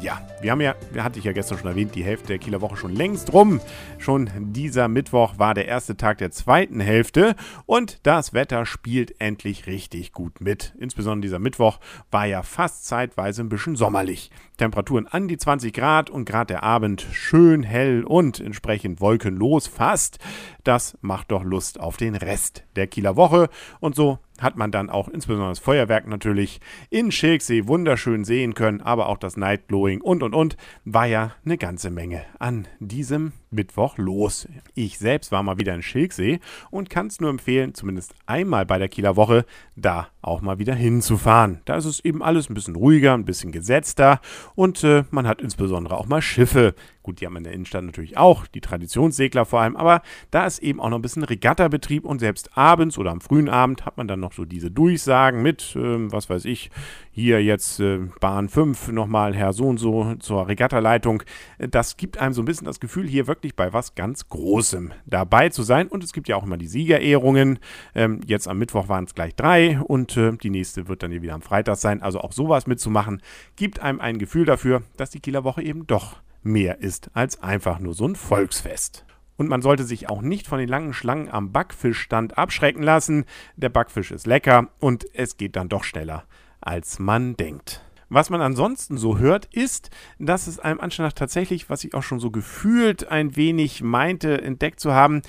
Ja, wir haben ja, hatte ich ja gestern schon erwähnt, die Hälfte der Kieler Woche schon längst rum. Schon dieser Mittwoch war der erste Tag der zweiten Hälfte und das Wetter spielt endlich richtig gut mit. Insbesondere dieser Mittwoch war ja fast zeitweise ein bisschen sommerlich. Temperaturen an die 20 Grad und gerade der Abend schön hell und entsprechend wolkenlos fast. Das macht doch Lust auf den Rest der Kieler Woche und so hat man dann auch insbesondere das Feuerwerk natürlich in Schilksee wunderschön sehen können, aber auch das Nightglowing und und und war ja eine ganze Menge an diesem Mittwoch los. Ich selbst war mal wieder in Schilksee und kann es nur empfehlen, zumindest einmal bei der Kieler Woche da auch mal wieder hinzufahren. Da ist es eben alles ein bisschen ruhiger, ein bisschen gesetzter und äh, man hat insbesondere auch mal Schiffe. Gut, die haben in der Innenstadt natürlich auch, die Traditionssegler vor allem, aber da ist eben auch noch ein bisschen Regattabetrieb und selbst abends oder am frühen Abend hat man dann noch so diese Durchsagen mit, äh, was weiß ich, hier jetzt äh, Bahn 5 nochmal Herr so und so zur Regattaleitung. Das gibt einem so ein bisschen das Gefühl, hier wirklich bei was ganz Großem dabei zu sein. Und es gibt ja auch immer die Siegerehrungen. Ähm, jetzt am Mittwoch waren es gleich drei und äh, die nächste wird dann hier wieder am Freitag sein. Also auch sowas mitzumachen, gibt einem ein Gefühl dafür, dass die Kieler Woche eben doch mehr ist als einfach nur so ein Volksfest. Und man sollte sich auch nicht von den langen Schlangen am Backfischstand abschrecken lassen. Der Backfisch ist lecker und es geht dann doch schneller als man denkt. Was man ansonsten so hört, ist, dass es einem Anschein nach tatsächlich, was ich auch schon so gefühlt ein wenig meinte, entdeckt zu haben,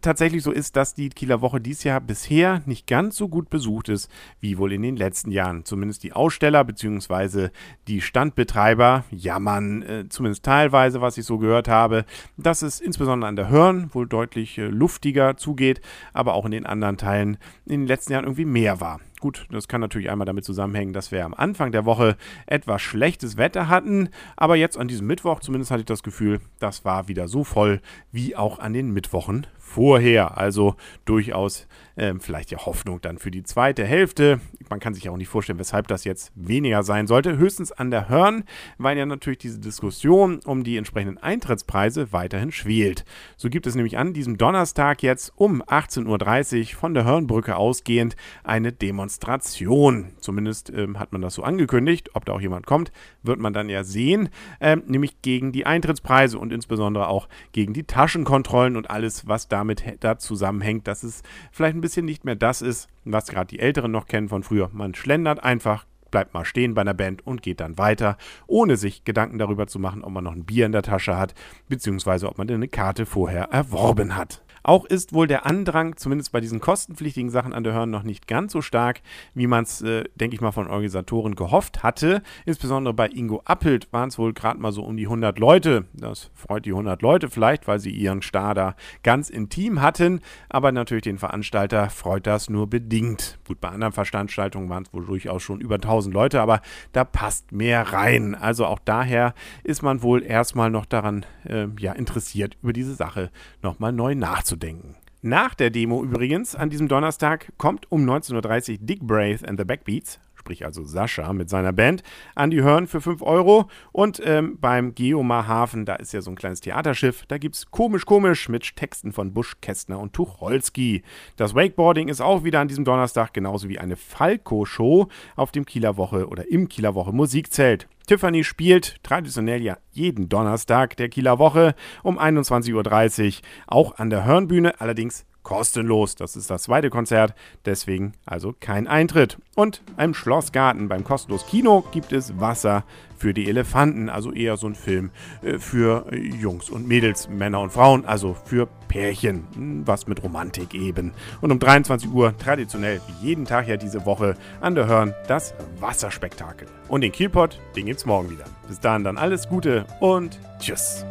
tatsächlich so ist, dass die Kieler Woche dieses Jahr bisher nicht ganz so gut besucht ist, wie wohl in den letzten Jahren. Zumindest die Aussteller bzw. die Standbetreiber jammern, äh, zumindest teilweise, was ich so gehört habe, dass es insbesondere an der Hörn wohl deutlich äh, luftiger zugeht, aber auch in den anderen Teilen in den letzten Jahren irgendwie mehr war. Gut, das kann natürlich einmal damit zusammenhängen, dass wir am Anfang der Woche etwas schlechtes Wetter hatten, aber jetzt an diesem Mittwoch zumindest hatte ich das Gefühl, das war wieder so voll wie auch an den Mittwochen vorher. Also durchaus ähm, vielleicht ja Hoffnung dann für die zweite Hälfte. Man kann sich auch nicht vorstellen, weshalb das jetzt weniger sein sollte. Höchstens an der Hörn, weil ja natürlich diese Diskussion um die entsprechenden Eintrittspreise weiterhin schwelt. So gibt es nämlich an diesem Donnerstag jetzt um 18.30 Uhr von der Hörnbrücke ausgehend eine Demonstration. Zumindest ähm, hat man das so angekündigt. Ob da auch jemand kommt, wird man dann ja sehen. Ähm, nämlich gegen die Eintrittspreise und insbesondere auch gegen die Taschenkontrollen und alles, was damit da zusammenhängt, dass es vielleicht ein bisschen nicht mehr das ist, was gerade die Älteren noch kennen von früher. Man schlendert einfach, bleibt mal stehen bei einer Band und geht dann weiter, ohne sich Gedanken darüber zu machen, ob man noch ein Bier in der Tasche hat, beziehungsweise ob man eine Karte vorher erworben hat. Auch ist wohl der Andrang, zumindest bei diesen kostenpflichtigen Sachen an der Hörn, noch nicht ganz so stark, wie man es, äh, denke ich mal, von Organisatoren gehofft hatte. Insbesondere bei Ingo Appelt waren es wohl gerade mal so um die 100 Leute. Das freut die 100 Leute vielleicht, weil sie ihren Star da ganz intim hatten. Aber natürlich den Veranstalter freut das nur bedingt. Gut, bei anderen Veranstaltungen waren es wohl durchaus schon über 1000 Leute, aber da passt mehr rein. Also auch daher ist man wohl erstmal noch daran äh, ja, interessiert, über diese Sache nochmal neu nachzudenken. Nach der Demo übrigens, an diesem Donnerstag, kommt um 19.30 Uhr Dick Braith and the Backbeats, sprich also Sascha mit seiner Band, an die Hörn für 5 Euro. Und ähm, beim Geomar Hafen, da ist ja so ein kleines Theaterschiff, da gibt es komisch komisch mit Texten von Busch, Kästner und Tucholsky. Das Wakeboarding ist auch wieder an diesem Donnerstag, genauso wie eine Falco-Show auf dem Kieler Woche oder im Kieler Woche Musikzelt. Tiffany spielt traditionell ja jeden Donnerstag der Kieler Woche um 21.30 Uhr, auch an der Hörnbühne, allerdings kostenlos. Das ist das zweite Konzert, deswegen also kein Eintritt. Und im Schlossgarten beim kostenlos Kino gibt es Wasser für die Elefanten, also eher so ein Film äh, für Jungs und Mädels, Männer und Frauen, also für Pärchen, hm, was mit Romantik eben. Und um 23 Uhr, traditionell wie jeden Tag ja diese Woche, an der Hörn das Wasserspektakel. Und den Kielpot, den gibt's morgen wieder. Bis dahin dann alles Gute und tschüss.